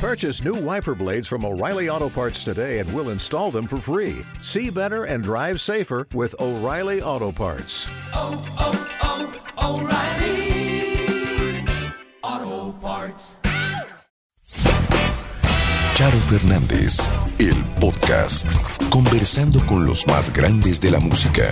Purchase new wiper blades from O'Reilly Auto Parts today and we'll install them for free. See better and drive safer with O'Reilly Auto Parts. oh, oh, oh, O'Reilly Auto Parts. Charo Fernández, el podcast, conversando con los más grandes de la música.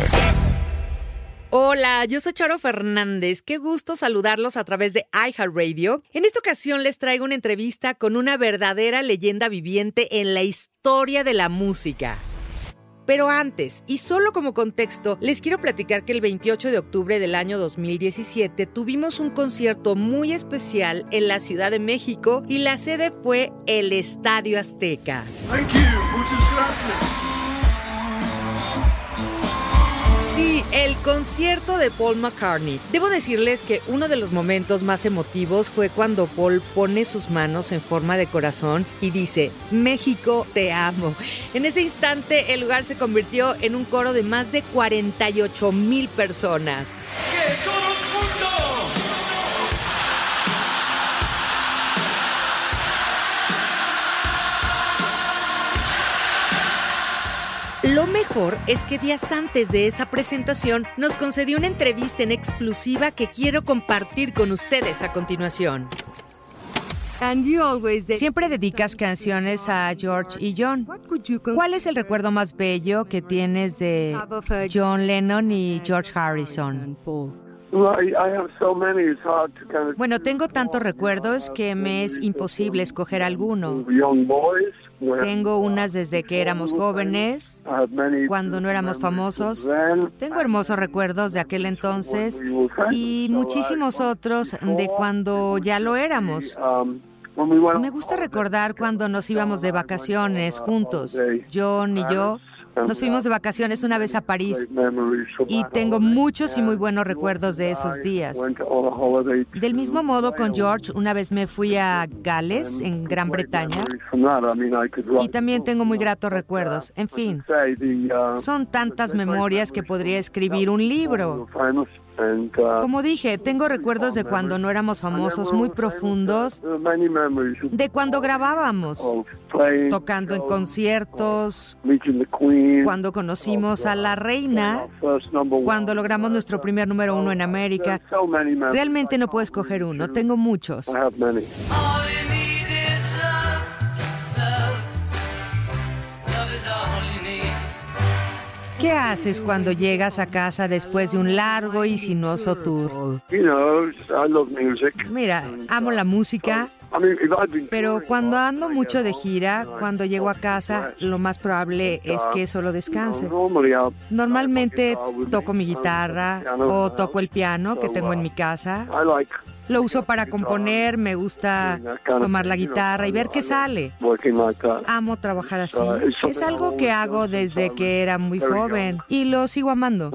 Hola, yo soy Charo Fernández. Qué gusto saludarlos a través de iHeartRadio. En esta ocasión les traigo una entrevista con una verdadera leyenda viviente en la historia de la música. Pero antes, y solo como contexto, les quiero platicar que el 28 de octubre del año 2017 tuvimos un concierto muy especial en la Ciudad de México y la sede fue el Estadio Azteca. Thank you, muchas gracias. El concierto de Paul McCartney. Debo decirles que uno de los momentos más emotivos fue cuando Paul pone sus manos en forma de corazón y dice, México, te amo. En ese instante el lugar se convirtió en un coro de más de 48 mil personas. Lo mejor es que días antes de esa presentación nos concedió una entrevista en exclusiva que quiero compartir con ustedes a continuación. Siempre dedicas canciones a George y John. ¿Cuál es el recuerdo más bello que tienes de John Lennon y George Harrison? Bueno, tengo tantos recuerdos que me es imposible escoger alguno. Tengo unas desde que éramos jóvenes, many cuando no éramos famosos. Tengo hermosos recuerdos de aquel entonces y muchísimos otros de cuando ya lo éramos. Um, Me gusta recordar cuando nos íbamos de vacaciones juntos. John y yo nos fuimos de vacaciones una vez a París y tengo muchos y muy buenos recuerdos de esos días. Del mismo modo, con George, una vez me fui a Gales, en Gran Bretaña, y también tengo muy gratos recuerdos. En fin, uh, son tantas memorias que podría escribir un libro. Como dije, tengo recuerdos de cuando no éramos famosos muy profundos, de cuando grabábamos, tocando en conciertos, meeting the Queen, cuando conocimos a la reina, our first number one. cuando logramos nuestro primer número uno en América. Realmente no puedo escoger uno, tengo muchos. ¿Qué haces cuando llegas a casa después de un largo y sinuoso tour? Mira, amo la música, I'd been pero cuando ando mucho de gira, cuando llego a casa, lo más probable es que solo descanse. Normalmente toco mi guitarra o toco el piano que tengo en uh, mi casa. Lo uso para componer, me gusta tomar la guitarra y ver qué sale. Amo trabajar así. Es algo que hago desde que era muy joven y lo sigo amando.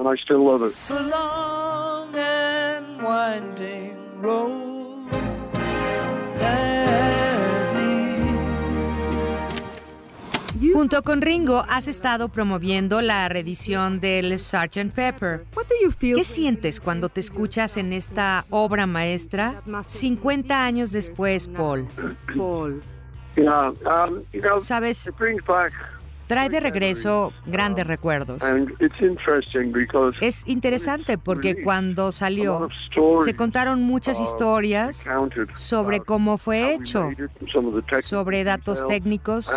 Junto con Ringo has estado promoviendo la reedición del Sgt. Pepper. ¿Qué sientes cuando te escuchas en esta obra maestra 50 años después, Paul? Um, Sabes, trae de regreso grandes recuerdos. and it's interesting because Es interesante porque cuando salió se contaron muchas historias sobre cómo fue hecho, sobre datos técnicos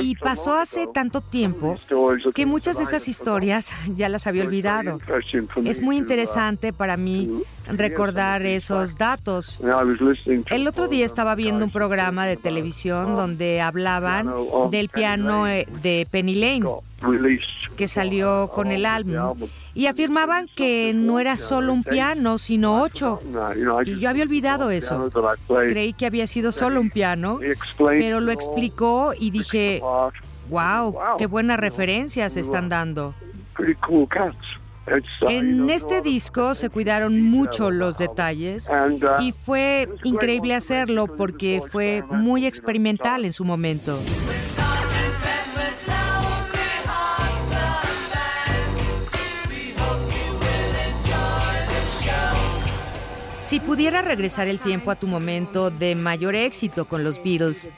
y pasó hace tanto tiempo que muchas de esas had historias ya las había olvidado. Es muy interesante para mí recordar esos datos. El otro día estaba viendo un programa de televisión donde hablaban del piano eh, de Penny Lane que salió con el álbum. Y afirmaban que no era solo un piano, sino ocho. Y yo había olvidado eso. Creí que había sido solo un piano, pero lo explicó y dije, wow, qué buenas referencias están dando. En este disco se cuidaron mucho los detalles y fue increíble hacerlo porque fue muy experimental en su momento. Si pudiera regresar el tiempo a tu momento de mayor éxito con los Beatles,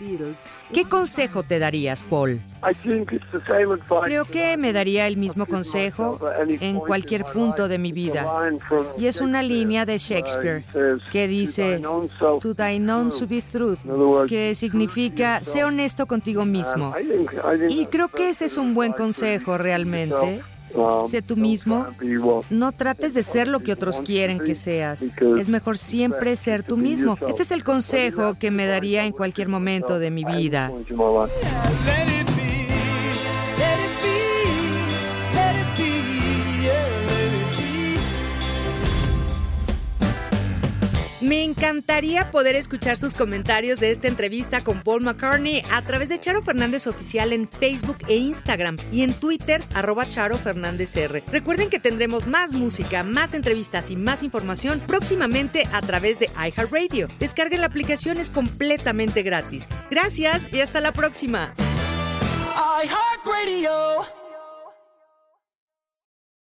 ¿qué consejo te darías, Paul? Creo que me daría el mismo consejo en cualquier punto de mi vida. Y es una línea de Shakespeare que dice, To thine own to be truth, que significa, sé honesto contigo mismo. Y creo que ese es un buen consejo realmente. Sé tú mismo. No trates de ser lo que otros quieren que seas. Es mejor siempre ser tú mismo. Este es el consejo que me daría en cualquier momento de mi vida. Me encantaría poder escuchar sus comentarios de esta entrevista con Paul McCartney a través de Charo Fernández Oficial en Facebook e Instagram y en Twitter, arroba Charo Fernández R. Recuerden que tendremos más música, más entrevistas y más información próximamente a través de iHeartRadio. Descarguen la aplicación, es completamente gratis. Gracias y hasta la próxima. iHeartRadio.